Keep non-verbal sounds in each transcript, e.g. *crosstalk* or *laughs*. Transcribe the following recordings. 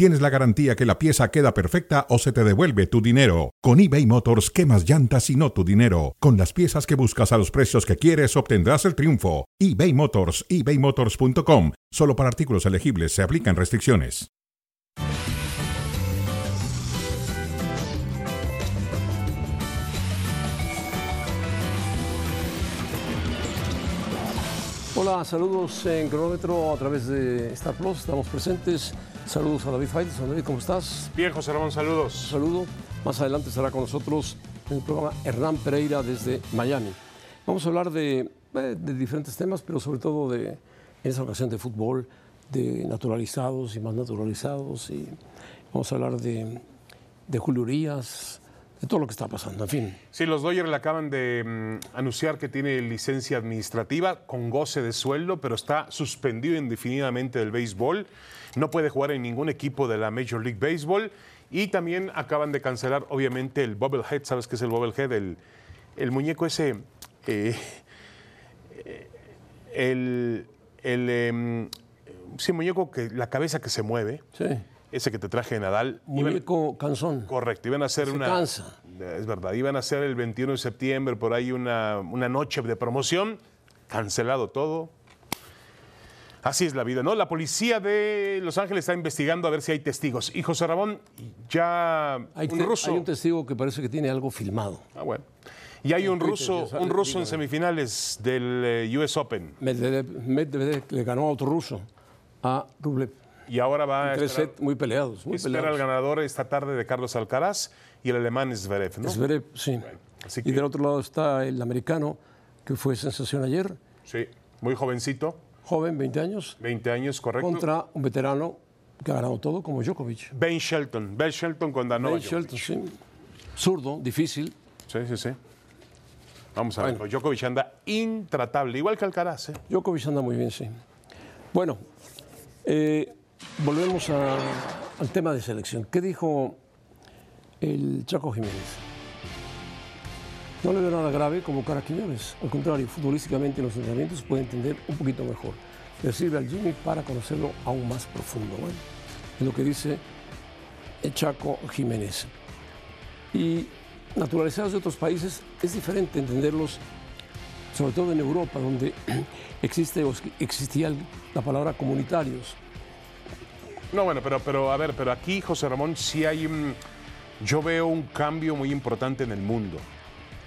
tienes la garantía que la pieza queda perfecta o se te devuelve tu dinero. Con eBay Motors, quemas llantas y no tu dinero. Con las piezas que buscas a los precios que quieres, obtendrás el triunfo. eBay Motors, ebaymotors.com. Solo para artículos elegibles se aplican restricciones. Hola, saludos en cronómetro a través de Star Plus. Estamos presentes. Saludos a David Faites. David, ¿cómo estás? Bien, José Ramón, saludos. saludo. Más adelante estará con nosotros en el programa Hernán Pereira desde Miami. Vamos a hablar de, eh, de diferentes temas, pero sobre todo de, en esta ocasión, de fútbol, de naturalizados y más naturalizados. Y vamos a hablar de, de Julio Urias, de todo lo que está pasando, en fin. Sí, los Dodgers le acaban de mm, anunciar que tiene licencia administrativa con goce de sueldo, pero está suspendido indefinidamente del béisbol. No puede jugar en ningún equipo de la Major League Baseball. Y también acaban de cancelar, obviamente, el Bobblehead. ¿Sabes qué es el Bobblehead? El, el muñeco ese. eh, el. el em, sí, muñeco que la cabeza que se mueve. Sí. Ese que te traje de Nadal. Muñeco cansón. Correcto, iban a hacer Se una. cansa. Es verdad, iban a hacer el 21 de septiembre por ahí una, una noche de promoción, cancelado todo. Así es la vida, ¿no? La policía de Los Ángeles está investigando a ver si hay testigos. Y José Ramón, ya Hay, un ruso. hay un testigo que parece que tiene algo filmado. Ah, bueno. Y hay un Twitter ruso, un ruso en semifinales del eh, US Open. Medvedev, Medvedev le ganó a otro ruso, a Rublev. Y ahora va a Tres esperar, sets muy peleados, muy espera al peleados. ganador esta tarde de Carlos Alcaraz y el alemán Zverev, ¿no? Zverev, sí. así Y del otro lado está el americano, que fue sensación ayer, Sí, muy jovencito, joven, 20 años, 20 años, correcto. contra un veterano que ha ganado todo, como Djokovic. Ben Shelton. Ben Shelton con Danova. Ben Shelton, sí. Zurdo, difícil. Sí, sí, sí. Vamos a ver. Bueno. Djokovic anda intratable, igual que Alcaraz. ¿eh? Djokovic anda muy bien, sí. Bueno, eh, volvemos a- al tema de selección. ¿Qué dijo el Chaco Jiménez? No le veo nada grave como cara a Quiñones. Al contrario, futbolísticamente en los entrenamientos puede entender un poquito mejor. Le sirve al Jimmy para conocerlo aún más profundo. Es lo que dice Chaco Jiménez. Y naturalizados de otros países es diferente entenderlos sobre todo en Europa, donde *clears throat* existe o existía la palabra comunitarios. No, bueno, pero, pero a ver, pero aquí, José Ramón, sí hay. Yo veo un cambio muy importante en el mundo.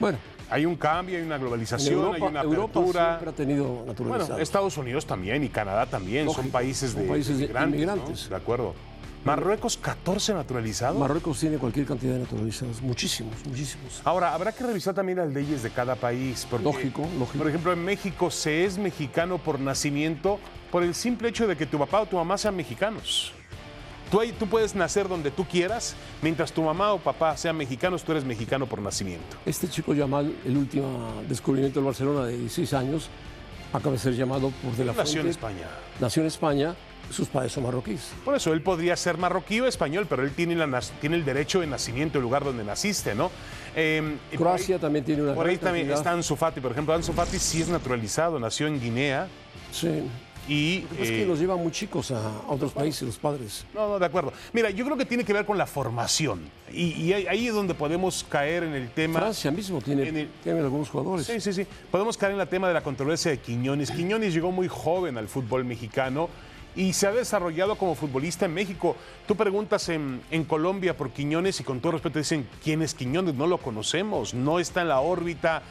Bueno, Hay un cambio, hay una globalización, Europa, hay una Europa apertura. siempre ha tenido naturalizados. Bueno, Estados Unidos también y Canadá también son países de países de inmigrantes, ¿no? inmigrantes. De acuerdo. Marruecos, 14 naturalizados. Marruecos tiene cualquier cantidad de naturalizados, muchísimos, muchísimos. Ahora, habrá que revisar también las leyes de cada país. Porque, Lógico, lógico. Por ejemplo, en México se es mexicano por nacimiento por el simple hecho de que tu papá o tu mamá sean mexicanos. Tú, ahí- tú puedes nacer donde tú quieras, mientras tu mamá o papá sean mexicanos, tú eres mexicano por nacimiento. Este chico Yamal, el último descubrimiento del Barcelona de 16 años, acaba de ser llamado por De La Nació en. España. Nació en España, sus padres son marroquíes. Por eso él podría ser marroquí o español, pero él tiene, la nas- tiene el derecho de nacimiento, el lugar donde naciste, ¿no? Eh, ahí- Croacia también tiene una Por ahí también está Ansu Fati, por ejemplo. Ansu Fati sí es naturalizado, nació en Guinea Sí. Y... Es que eh, los llevan muy chicos a, a otros países, los padres. No, no, de acuerdo. Mira, yo creo que tiene que ver con la formación. Y, y ahí- es donde podemos caer en el tema. Francia mismo tiene, el- tiene algunos jugadores. Sí, sí, sí. Podemos caer en el tema de la controversia de Quiñones. Quiñones llegó muy joven al fútbol mexicano y se ha desarrollado como futbolista en México. Tú preguntas en, en Colombia por Quiñones y con todo respeto dicen, ¿quién es Quiñones? No lo conocemos, no está en la órbita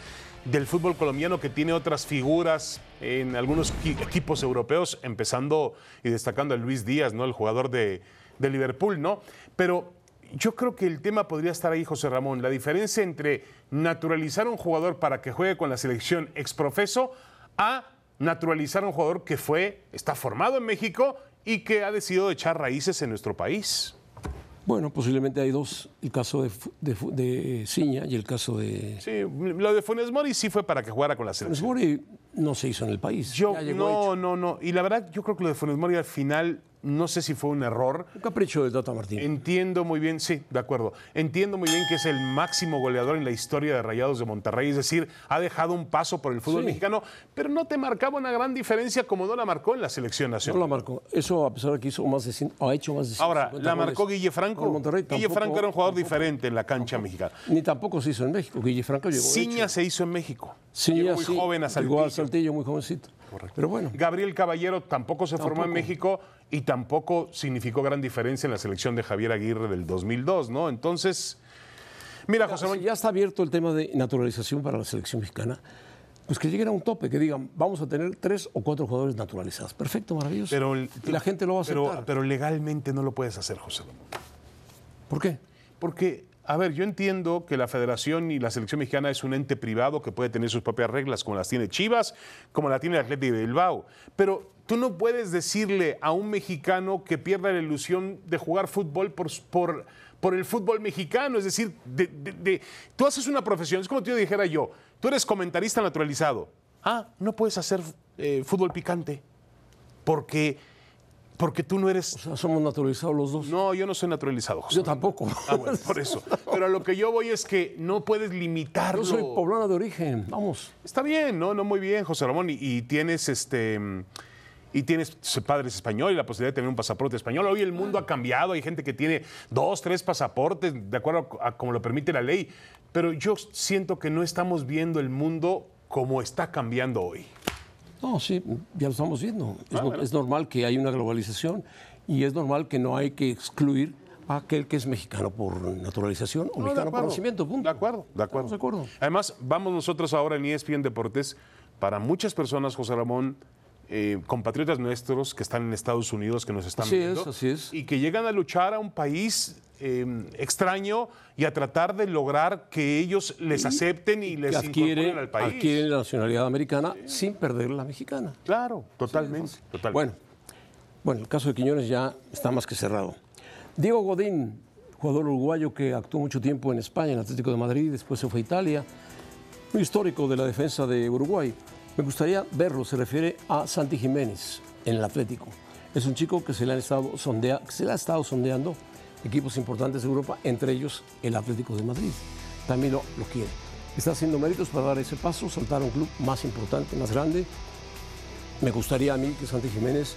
del fútbol colombiano que tiene otras figuras en algunos equi- equipos europeos, empezando y destacando a Luis Díaz, ¿no? El jugador de, de Liverpool, ¿no? Pero yo creo que el tema podría estar ahí, José Ramón. La diferencia entre naturalizar a un jugador para que juegue con la selección exprofeso a naturalizar a un jugador que fue, está formado en México y que ha decidido echar raíces en nuestro país. Bueno, posiblemente hay dos, el caso de, de, de Ciña y el caso de Sí, lo de Funes Mori sí fue para que jugara con la Funes selección. Mori, no se hizo en el país. Yo, ya llegó no, hecho. no, no. Y la verdad, yo creo que lo de Funes Mori al final, no sé si fue un error. Un capricho del Tata Martín. Entiendo muy bien, sí, de acuerdo. Entiendo muy bien que es el máximo goleador en la historia de Rayados de Monterrey, es decir, ha dejado un paso por el fútbol Sí. mexicano, pero no te marcaba una gran diferencia como no la marcó en la selección No nacional. la marcó. Eso a pesar de que hizo más de 100, ha hecho más de 150 Ahora, ¿la marcó. Guille Franco? Monterrey Guille tampoco- Franco era un jugador tampoco. diferente en la cancha mexicana. Ni tampoco se hizo en México. Guille Franco llegó Ciña se hizo en México. Ciña, Llegó muy sí, joven a Llegó al Saltillo. Saltillo muy jovencito. Pero bueno, Gabriel Caballero tampoco se formó en. México y tampoco significó gran diferencia en la selección de Javier Aguirre del 2002, ¿no? Entonces, mira, José si Manuel, ya está abierto el tema de naturalización para la selección mexicana, pues que lleguen a un tope, que digan, vamos a tener tres o cuatro jugadores naturalizados. Perfecto, maravilloso. pero, y la gente lo va a aceptar. pero legalmente no lo puedes hacer, José Manuel. ¿Por qué? Porque, a ver, yo entiendo que la federación y la selección mexicana es un ente privado que puede tener sus propias reglas, como las tiene Chivas, como la tiene el Atlético de Bilbao. Pero tú no puedes decirle a un mexicano que pierda la ilusión de jugar fútbol por, por, por el fútbol mexicano. Es decir, de- de- de- tú haces una profesión, es como si yo dijera yo, tú eres comentarista naturalizado. Ah, no puedes hacer eh, fútbol picante porque, porque tú no eres O sea, somos naturalizados los dos. no, yo no soy naturalizado, José. Yo tampoco. Ah, bueno, por *laughs* eso. Pero a lo que yo voy es que no puedes limitarlo. Yo soy poblana de origen, vamos. Está bien, ¿no? No muy bien, José Ramón. Y, y tienes este. Y tienes padres españoles y la posibilidad de tener un pasaporte español. Hoy el mundo ha cambiado, hay gente que tiene dos, tres pasaportes, de acuerdo a como lo permite la ley. Pero yo siento que no estamos viendo el mundo como está cambiando hoy. No, sí, ya lo estamos viendo. Es, Ah, no- bueno. es normal que hay una globalización y es normal que no hay que excluir a aquel que es mexicano por naturalización o No, mexicano por nacimiento. Punto. De acuerdo, de acuerdo. De acuerdo. Además, vamos nosotros ahora en ESPN Deportes, para muchas personas, José Ramón, eh, compatriotas nuestros que están en Estados Unidos, que nos están Así viendo, es, así es. y que llegan a luchar a un país eh, extraño y a tratar de lograr que ellos les acepten y les que adquiere, incorporen al país. adquiere la nacionalidad americana sin perder la mexicana. Claro, totalmente. totalmente. Bueno, bueno, el caso de Quiñones ya está más que cerrado. Diego Godín, jugador uruguayo que actuó mucho tiempo en España, en Atlético de Madrid, después se fue a Italia, muy histórico de la defensa de Uruguay. Me gustaría verlo, se refiere a Santi Jiménez en el Atlético. Es un chico que se le, han estado se le ha estado sondeando equipos importantes de Europa, entre ellos el Atlético de Madrid. También lo, lo quiere. Está haciendo méritos para dar ese paso, saltar a un club más importante, más grande. Me gustaría a mí que Santi Jiménez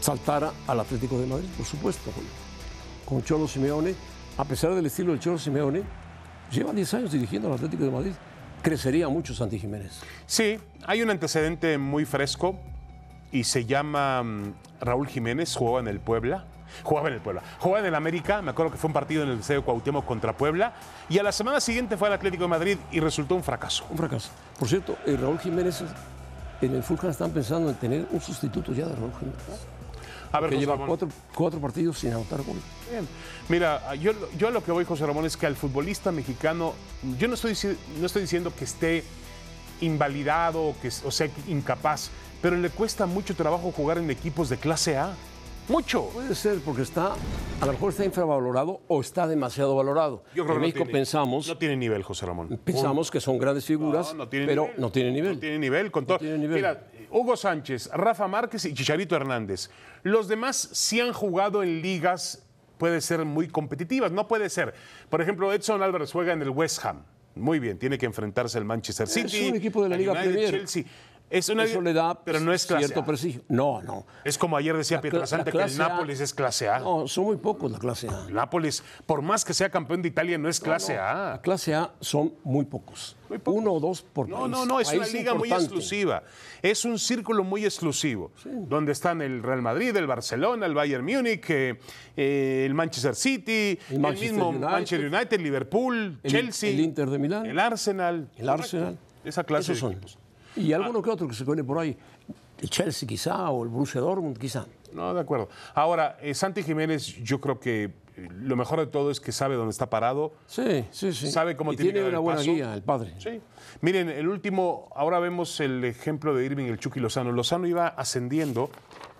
saltara al Atlético de Madrid, por supuesto, con Cholo Simeone. A pesar del estilo del Cholo Simeone, lleva 10 años dirigiendo al Atlético de Madrid. Crecería mucho Santi Jiménez. Sí, hay un antecedente muy fresco y se llama mm, Raúl Jiménez, jugaba en el Puebla. Jugaba en el Puebla. Jugaba en el América, me acuerdo que fue un partido en el Estadio Cuauhtémoc contra Puebla. Y a la semana siguiente fue al Atlético de Madrid y resultó un fracaso. Un fracaso. Por cierto, eh, Raúl Jiménez, en el Fulham están pensando en tener un sustituto ya de Raúl Jiménez. A ver, Que José lleva Ramón. cuatro, cuatro partidos sin anotar gol. Bien. Mira, yo, yo a lo que voy, José Ramón, es que al futbolista mexicano, yo no estoy, no estoy diciendo que esté invalidado o, que, o sea incapaz, pero le cuesta mucho trabajo jugar en equipos de clase A. Mucho. Puede ser porque está, a lo mejor está infravalorado o está demasiado valorado. Yo creo en que México no tiene- pensamos, No tiene nivel, José Ramón. pensamos que son grandes figuras, No, no tiene pero nivel. no tiene nivel. No tiene nivel. Con todo. Mira, Hugo Sánchez, Rafa Márquez y Chicharito Hernández. Los demás sí han jugado en ligas, puede ser muy competitivas. No puede ser. Por ejemplo, Edson Álvarez juega en el West Ham. Muy bien, tiene que enfrentarse al Manchester Es City. un equipo de la Liga Premier. Chelsea. Es una, Eso le da pero no es clase cierto A. prestigio. No, no. Es como ayer decía La la que el A- Nápoles es clase A. No, son muy pocos la clase A. El Nápoles, por más que sea campeón de Italia, no es clase La A. clase A son muy pocos. Muy pocos. Uno o dos por No, país. no, no, es una liga muy exclusiva. Es un círculo muy exclusivo, donde están el Real Madrid, el Barcelona, el Bayern Múnich, eh, eh, el Manchester City, el, Manchester mismo United. Manchester United, Liverpool, El- Chelsea, el Inter de Milán. el Arsenal. El Arsenal. Esa clase Esos de son. equipos. Y alguno que otro que se pone por ahí. El Chelsea quizá o el Borussia Dortmund quizá. No, de acuerdo. Ahora, eh, Santi Jiménez, yo creo que eh, lo mejor de todo es que sabe dónde está parado. Sí, sí, sí. Sabe cómo y tiene que tiene una buena paso. guía, el padre. Sí. Miren, el último, ahora vemos el ejemplo de Irving, el Chucky Lozano. Lozano iba ascendiendo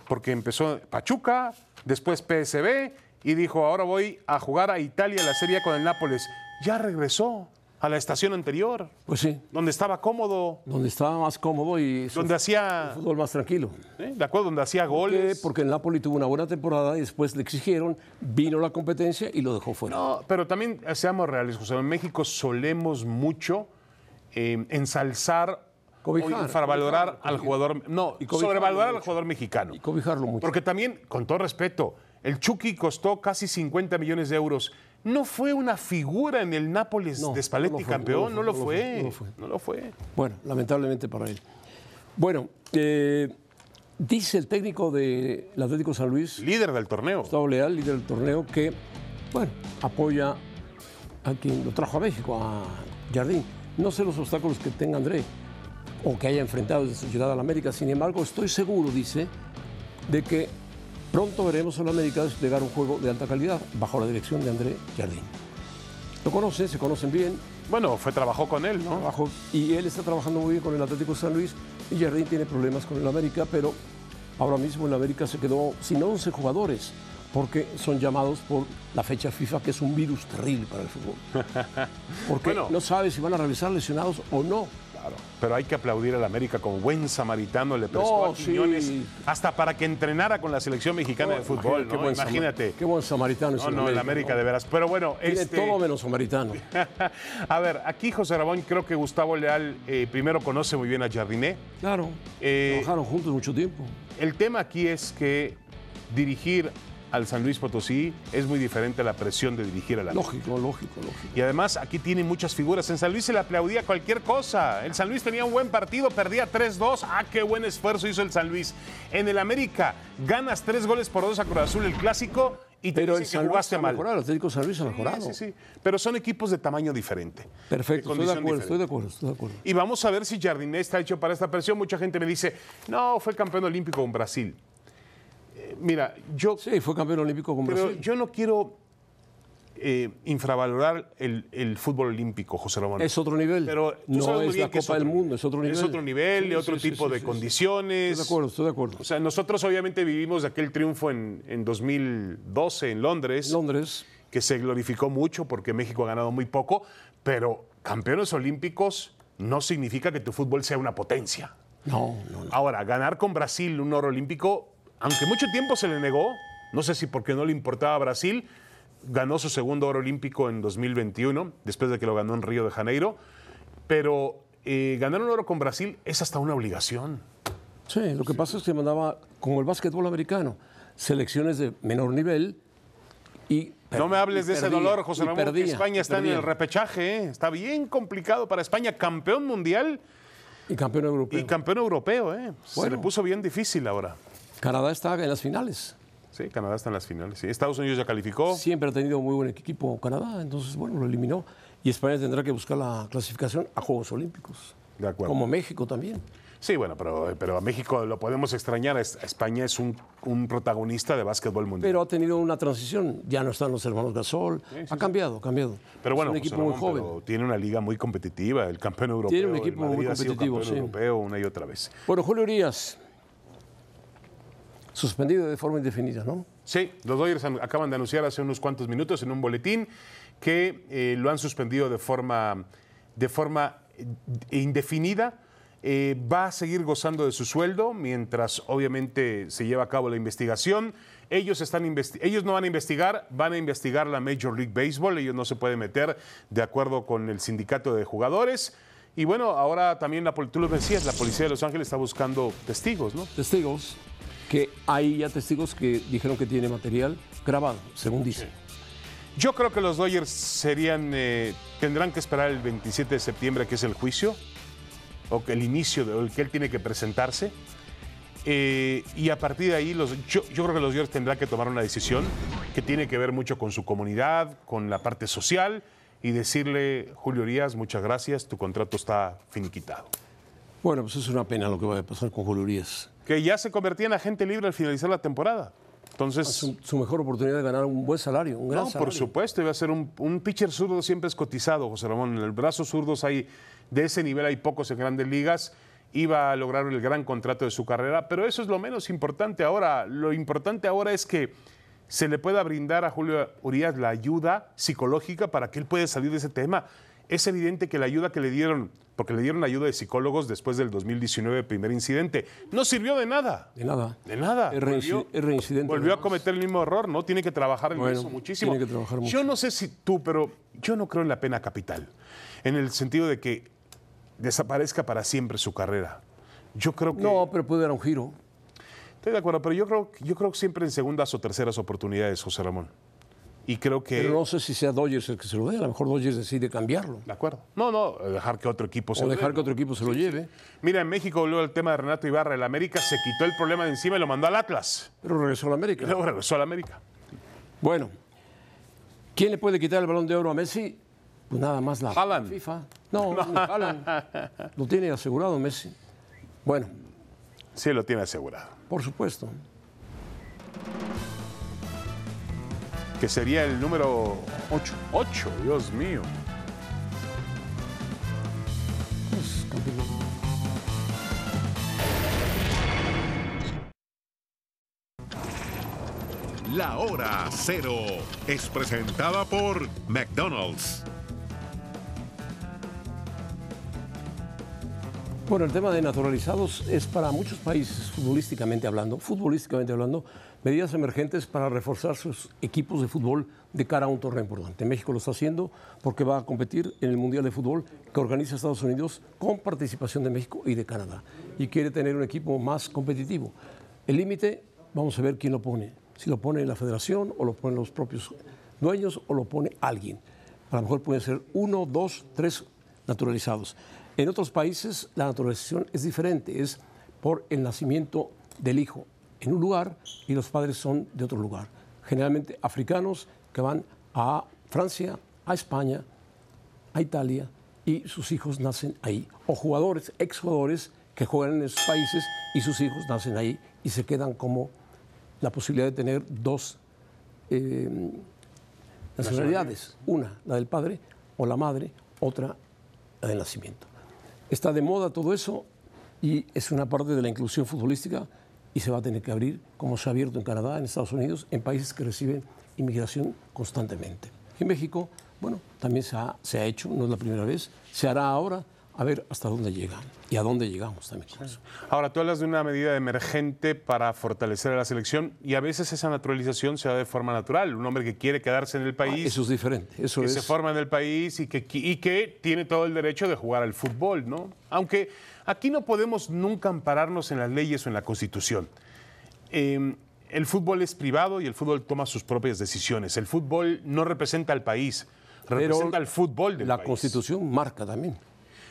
porque empezó Pachuca, después PSB y dijo, ahora voy a jugar a Italia la Serie con el Nápoles. Ya regresó a la estación anterior, Pues sí, donde estaba cómodo, donde estaba más cómodo y donde hacía, fútbol más tranquilo. ¿eh? de acuerdo, donde hacía goles. Porque el Napoli tuvo una buena temporada y después le exigieron, vino la competencia y lo dejó fuera. No, pero también eh, seamos reales, José. En México solemos mucho eh, ensalzar Cobijar, o infravalorar cobijar, al jugador. No, Y sobrevalorar al jugador mexicano. Y cobijarlo mucho. Porque también, con todo respeto, el Chucky costó casi 50 millones de euros. No fue una figura en el Nápoles No, de Spalletti campeón, no lo fue. no lo fue. No lo fue. Bueno, lamentablemente para él. Bueno, eh, dice el técnico del Atlético San Luis, Líder del torneo. Gustavo Leal, líder del torneo, que, bueno, apoya a quien lo trajo a México, a Jardín. No sé los obstáculos que tenga André o que haya enfrentado desde su llegada a la América. Sin embargo, estoy seguro, dice, de que pronto veremos a la América desplegar un juego de alta calidad bajo la dirección de André Jardín. Lo conocen, se conocen bien, Bueno, fue trabajó con él, ¿no? trabajo y él está trabajando muy bien con el Atlético de San Luis y Jardín tiene problemas con el América, pero ahora mismo el América se quedó sin 11 jugadores porque son llamados por la fecha FIFA, que es un virus terrible para el fútbol. *laughs* Porque Bueno. no sabe si van a regresar lesionados o no. Claro, pero hay que aplaudir al América como buen samaritano, le prestó No, a Quiñones sí. hasta para que entrenara con la selección mexicana de fútbol, Qué ¿no? buen Imagínate. Qué buen samaritano es No, no, el América de veras. Pero bueno, Tiene este, todo menos samaritano. *laughs* a ver, aquí José Rabón, creo que Gustavo Leal eh, primero conoce muy bien a Jardiné. Claro. Eh, Trabajaron juntos mucho tiempo. El tema aquí es que dirigir al San Luis Potosí es muy diferente a la presión de dirigir a la Lógico, lógico, lógico. Y además aquí tiene muchas figuras. En San Luis se le aplaudía cualquier cosa. El San Luis tenía un buen partido, perdía 3-2. Ah, qué buen esfuerzo hizo el San Luis. En el América ganas tres goles por dos a Cruz Azul el clásico y te Pero el San Luis jugaste ha mal. mejorado, el Atlético San Luis ha mejorado. Sí, sí, Pero son equipos de tamaño diferente. Perfecto, estoy de acuerdo, estoy de acuerdo, estoy de acuerdo. Y vamos a ver si Jardiné está hecho para esta presión. Mucha gente me dice, no, fue campeón olímpico con Brasil. Mira, yo Sí, fue campeón olímpico con Pero Brasil. yo no quiero eh, infravalorar el, el fútbol olímpico, José Ramón. Es otro nivel. Pero no es la Copa del Mundo, es otro nivel. Es otro nivel, Sí, otro sí, tipo sí, de condiciones. Estoy de acuerdo, estoy de acuerdo. O sea, nosotros obviamente vivimos de aquel triunfo en, en 2012 en Londres, Londres, que se glorificó mucho porque México ha ganado muy poco, pero campeones olímpicos no significa que tu fútbol sea una potencia. no, no, no. Ahora, ganar con Brasil un oro olímpico, aunque mucho tiempo se le negó, no sé si porque no le importaba a Brasil, ganó su segundo oro olímpico en 2021, después de que lo ganó en Río de Janeiro, pero eh, ganar un oro con Brasil es hasta una obligación. Sí, lo que pasa es que mandaba, como el básquetbol americano, selecciones de menor nivel y. No me hables de ese dolor, José Ramón, perdía, España está en el repechaje, ¿eh? está bien complicado para España, campeón mundial Y campeón europeo. y campeón europeo, ¿eh? se Bueno. le puso bien difícil ahora. Canadá está en las finales. Sí, Canadá está en las finales. sí. Estados Unidos ya calificó. Siempre ha tenido muy buen equipo Canadá, entonces, bueno, lo eliminó. Y España tendrá que buscar la clasificación a Juegos Olímpicos. De acuerdo. Como México también. Sí, bueno, pero, pero a México lo podemos extrañar. Es- España es un, un protagonista de básquetbol mundial. Pero ha tenido una transición. Ya no están los hermanos Gasol. ha cambiado, ha cambiado. Pero bueno, es un equipo muy joven. tiene una liga muy competitiva, el campeón europeo. Tiene un el equipo muy Madrid ha sido competitivo, campeón sí. europeo una y otra vez. Bueno, Julio Urias, suspendido de forma indefinida, ¿no? Sí, los Dodgers an- acaban de anunciar hace unos cuantos minutos en un boletín que eh, lo han suspendido de forma, de forma eh, indefinida. Eh, va a seguir gozando de su sueldo mientras obviamente se lleva a cabo la investigación. Ellos, están investi- ellos no van a investigar, van a investigar la Major League Baseball. Ellos no se pueden meter de acuerdo con el sindicato de jugadores. Y bueno, ahora también, la, tú lo decías, la policía de Los Ángeles está buscando testigos, ¿no? Testigos, que hay ya testigos que dijeron que tiene material grabado, según dicen. Yo creo que los Dodgers serían, eh, tendrán que esperar el 27 de septiembre, que es el juicio, o que el inicio, de, el que él tiene que presentarse. Eh, y a partir de ahí, los, yo, yo creo que los Dodgers tendrán que tomar una decisión que tiene que ver mucho con su comunidad, con la parte social, y decirle, Julio Urias, muchas gracias, tu contrato está finiquitado. Bueno, pues es una pena lo que va a pasar con Julio Urias. Que ya se convertía en agente libre al finalizar la temporada. Entonces, Su, su mejor oportunidad de ganar un buen salario, un gran No, salario. por supuesto, iba a ser un, un pitcher zurdo siempre es cotizado, José Ramón. En el brazo zurdos hay, de ese nivel hay pocos en grandes ligas. Iba a lograr el gran contrato de su carrera, pero eso es lo menos importante ahora. Lo importante ahora es que se le pueda brindar a Julio Urias la ayuda psicológica para que él pueda salir de ese tema. Es evidente que la ayuda que le dieron, porque le dieron ayuda de psicólogos después del 2019, primer incidente, no sirvió de nada. De nada. De nada. Volvió, reincidente. Volvió a cometer el mismo error, ¿no? Tiene que trabajar en eso muchísimo. Tiene que trabajar mucho. Yo no sé si tú, pero yo no creo en la pena capital, en el sentido de que desaparezca para siempre su carrera. Yo creo que. No, pero puede dar un giro. Estoy de acuerdo, pero yo creo, yo creo siempre en segundas o terceras oportunidades, José Ramón. Y creo que. Pero no sé si sea Dodgers el que se lo dé. A lo mejor Dodgers decide cambiarlo. De acuerdo. No, no, dejar que otro equipo se o lo dejar dé, que otro equipo se lo lleve. Mira, en México luego el tema de Renato Ibarra. El América se quitó el problema de encima y lo mandó al Atlas. Pero regresó a la Y América. luego regresó al América. Bueno, ¿quién le puede quitar el balón de oro a Messi? Pues nada más la. FIFA. No, *laughs* ni Haaland. Lo tiene asegurado Messi. Bueno, Sí, lo tiene asegurado. por supuesto. Que sería el número 8. 8, Dios mío. Pues, campeón. La hora cero es presentada por McDonald's. Bueno, el tema de naturalizados es para muchos países, futbolísticamente hablando, futbolísticamente hablando, medidas emergentes para reforzar sus equipos de fútbol de cara a un torneo importante. México lo está haciendo porque va a competir en el Mundial de Fútbol que organiza Estados Unidos con participación de México y de Canadá. Y quiere tener un equipo más competitivo. El límite, vamos a ver quién lo pone. Si lo pone la federación o lo ponen los propios dueños o lo pone alguien. A lo mejor pueden ser uno, dos, tres naturalizados. En otros países la naturalización es diferente, es por el nacimiento del hijo en un lugar y los padres son de otro lugar. Generalmente africanos que van a Francia, a España, a Italia y sus hijos nacen ahí. O jugadores, exjugadores que juegan en esos países y sus hijos nacen ahí y se quedan como la posibilidad de tener dos eh, nacionalidades. Una, la del padre o la madre, otra, la del nacimiento. Está de moda todo eso y es una parte de la inclusión futbolística y se va a tener que abrir, como se ha abierto en Canadá, en Estados Unidos, en países que reciben inmigración constantemente. En México, bueno, también se ha, se ha hecho, no es la primera vez, se hará ahora, a ver hasta dónde llegan y a dónde llegamos también. Ahora, tú hablas de una medida emergente para fortalecer a la selección y a veces esa naturalización se da de forma natural. Un hombre que quiere quedarse en el país, Eso es diferente, eso que es... se forma en el país y que, y que tiene todo el derecho de jugar al fútbol, ¿no? Aunque aquí no podemos nunca ampararnos en las leyes o en la Constitución. Eh, el fútbol es privado y el fútbol toma sus propias decisiones. El fútbol no representa al país, representa al fútbol del la país. Constitución marca también.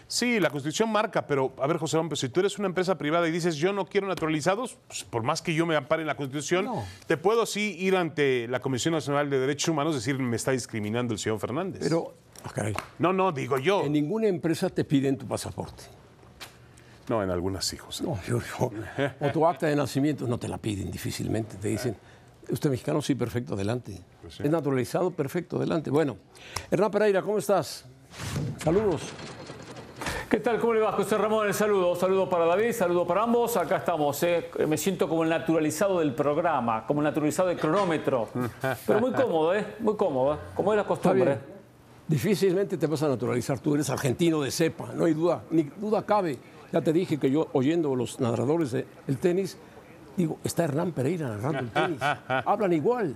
Sí, la Constitución marca, pero a ver, José Ramón, si tú eres una empresa privada y dices yo no quiero naturalizados, pues, por más que yo me ampare en la Constitución, No. te puedo sí ir ante la Comisión Nacional de Derechos Humanos y decir me está discriminando el señor Fernández. Pero, ah, caray, no, no, digo yo. en ninguna empresa te piden tu pasaporte. No, en algunas hijos. No, yo, yo- o tu acta de nacimiento no te la piden difícilmente. Te dicen, ¿usted es mexicano? Sí, perfecto, adelante. Es naturalizado, perfecto, adelante. Bueno, Hernán Pereira, ¿cómo estás? Saludos. ¿Qué tal? ¿Cómo le va, José Ramón? El saludo. Saludo para David, saludo para ambos. Acá estamos. ¿eh? Me siento como el naturalizado del programa, como el naturalizado del cronómetro. Pero muy cómodo, ¿eh? Muy cómodo, ¿eh? como es la costumbre. Difícilmente te vas a naturalizar. Tú eres argentino de cepa, no hay duda, ni duda cabe. Ya te dije que yo, oyendo los narradores del tenis, digo, está Hernán Pereira narrando el tenis. Hablan igual.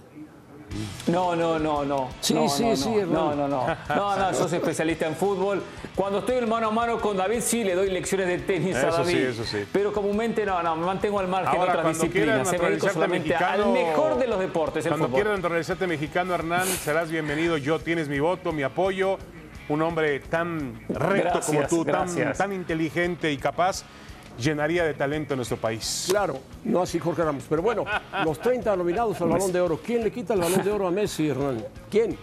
No, no, no, no. Sí, no, sí, no, sí, no. No, no, no. No, no, *laughs* sos especialista en fútbol. Cuando estoy en mano a mano con David, sí le doy lecciones de tenis a David. sí, eso sí. Pero comúnmente no, no, me mantengo al margen Ahora, de otras disciplinas. Se me dedico naturalizarte solamente mexicano, al mejor de los deportes, el Cuando fútbol. quieras naturalizarte mexicano, Hernán, serás bienvenido. Yo tienes mi voto, mi apoyo. Un hombre tan recto Gracias, como tú, tan, tan inteligente y capaz, llenaría de talento a nuestro país. Claro, no así Jorge Ramos. Pero bueno, *laughs* los 30 nominados al Balón de Oro. ¿Quién le quita el Balón de Oro a Messi, Hernán? ¿Quién?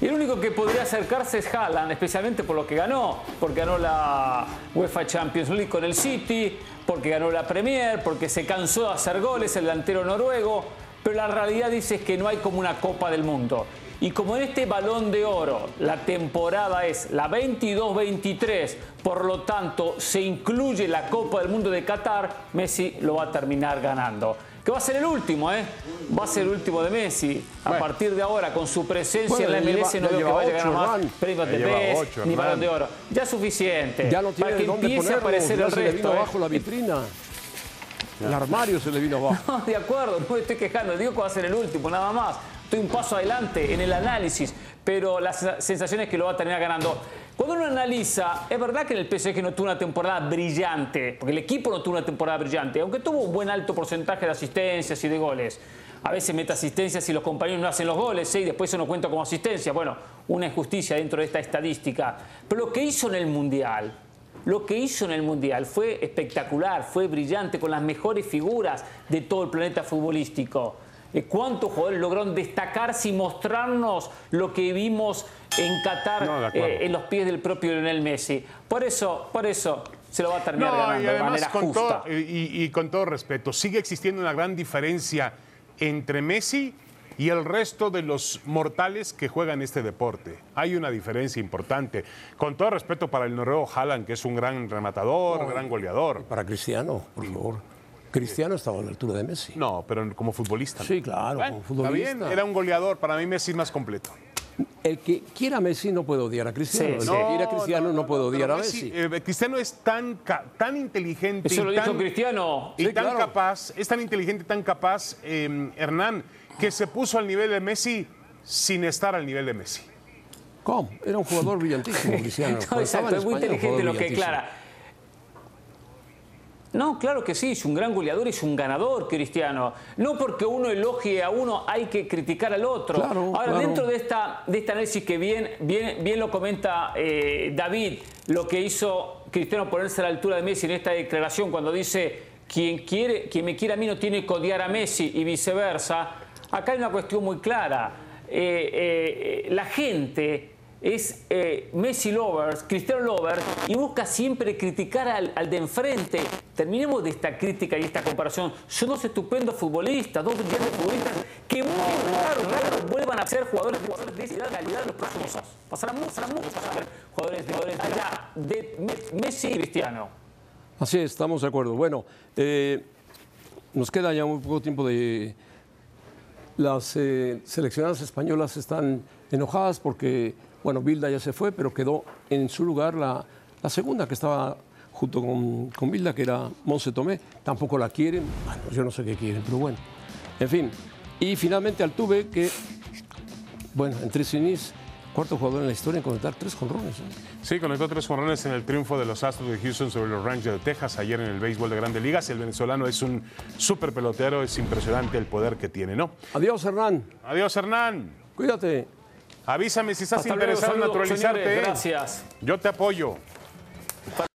Y el único que podría acercarse es Haaland, especialmente por lo que ganó, porque ganó la UEFA Champions League con el City, porque ganó la Premier, porque se cansó de hacer goles el delantero noruego, pero la realidad dice es que no hay como una Copa del Mundo. Y como en este balón de oro la temporada es la 22-23, por lo tanto se incluye la Copa del Mundo de Qatar, Messi lo va a terminar ganando. que va a ser el último, ¿eh? Va a ser el último de Messi. A partir de ahora, con su presencia Bueno, en la MLS, lleva- no veo que vaya a ganar más premios de ni balón de oro. Ya es suficiente. Ya no tiene para que empiece a ponerlo, aparecer ya el se le resto. vino ¿eh? abajo la vitrina. El armario se le vino abajo. *laughs* No, de acuerdo, no me estoy quejando, digo que va a ser el último, nada más. Un paso adelante en el análisis, pero la sen- sensación es que lo va a terminar ganando. Cuando uno analiza, es verdad que en el PSG no tuvo una temporada brillante, porque el equipo no tuvo una temporada brillante, aunque tuvo un buen alto porcentaje de asistencias y de goles. A veces mete asistencias y los compañeros no hacen los goles ¿eh? y después eso no cuenta como asistencia. Bueno, una injusticia dentro de esta estadística. Pero lo que hizo en el Mundial, lo que hizo en el Mundial fue espectacular, fue brillante, con las mejores figuras de todo el planeta futbolístico. Eh, ¿Cuántos jugadores lograron destacarse y mostrarnos lo que vimos en Qatar No, eh, en los pies del propio Lionel Messi? Por eso, por eso se lo va a terminar No, ganando y de manera con justa. todo, y, y con todo respeto, sigue existiendo una gran diferencia entre Messi y el resto de los mortales que juegan este deporte. Hay una diferencia importante. Con todo respeto para el noruego Haaland, que es un gran rematador, gran goleador. Para Cristiano, por favor. Cristiano estaba a la altura de Messi. No, pero como futbolista. Sí, claro, Bueno, como está bien, futbolista. era un goleador. Para mí Messi es más completo. El que quiera a Messi no puede odiar a Cristiano. Sí, el que quiera a Cristiano no, puede odiar a Messi. eh, Cristiano es tan, tan inteligente Eso y lo dijo tan- Cristiano. Y Sí, tan claro. capaz, es tan inteligente y tan capaz, eh, Hernán, que se puso al nivel de Messi sin estar al nivel de Messi. ¿Cómo? Era un jugador brillantísimo, Cristiano. No, exacto, es muy inteligente lo que declara. No, claro que sí, es un gran goleador, es un ganador cristiano. No porque uno elogie a uno hay que criticar al otro. Claro, Ahora, claro. dentro de esta, de este análisis que bien, bien, bien lo comenta eh, David, lo que hizo Cristiano ponerse a la altura de Messi en esta declaración cuando dice quien, quiere, quien me quiere a mí no tiene que odiar a Messi y viceversa, acá hay una cuestión muy clara. Eh, eh, la gente es eh, Messi lovers, Cristiano lovers, y busca siempre criticar al, al de enfrente. Terminemos de esta crítica y esta comparación. Son dos estupendos futbolistas, dos brillantes futbolistas que muy raro, raro vuelvan a ser jugadores, jugadores de esa calidad en los próximos años. Pasarán muchos a ver jugadores, jugadores de, de Me- Messi Cristiano. Así es, estamos de acuerdo. Bueno, eh, nos queda ya muy poco tiempo de... Las eh, seleccionadas españolas están enojadas porque, bueno, Bilda ya se fue, pero quedó en su lugar la, la segunda que estaba junto con, con Bilda, que era Monse Tomé. Tampoco la quieren, bueno, yo no sé qué quieren, pero bueno. En fin, y finalmente Altuve, que, bueno, en tres innings, cuarto jugador en la historia en conectar tres jonrones. ¿eh? Sí, conectó tres jonrones en el triunfo de los Astros de Houston sobre los Rangers de Texas ayer en el béisbol de Grandes Ligas. El venezolano es un súper pelotero, es impresionante el poder que tiene, ¿no? Adiós, Hernán. Adiós, Hernán. Cuídate. Avísame si estás Hasta luego, interesado en naturalizarte. señores. Gracias. Yo te apoyo.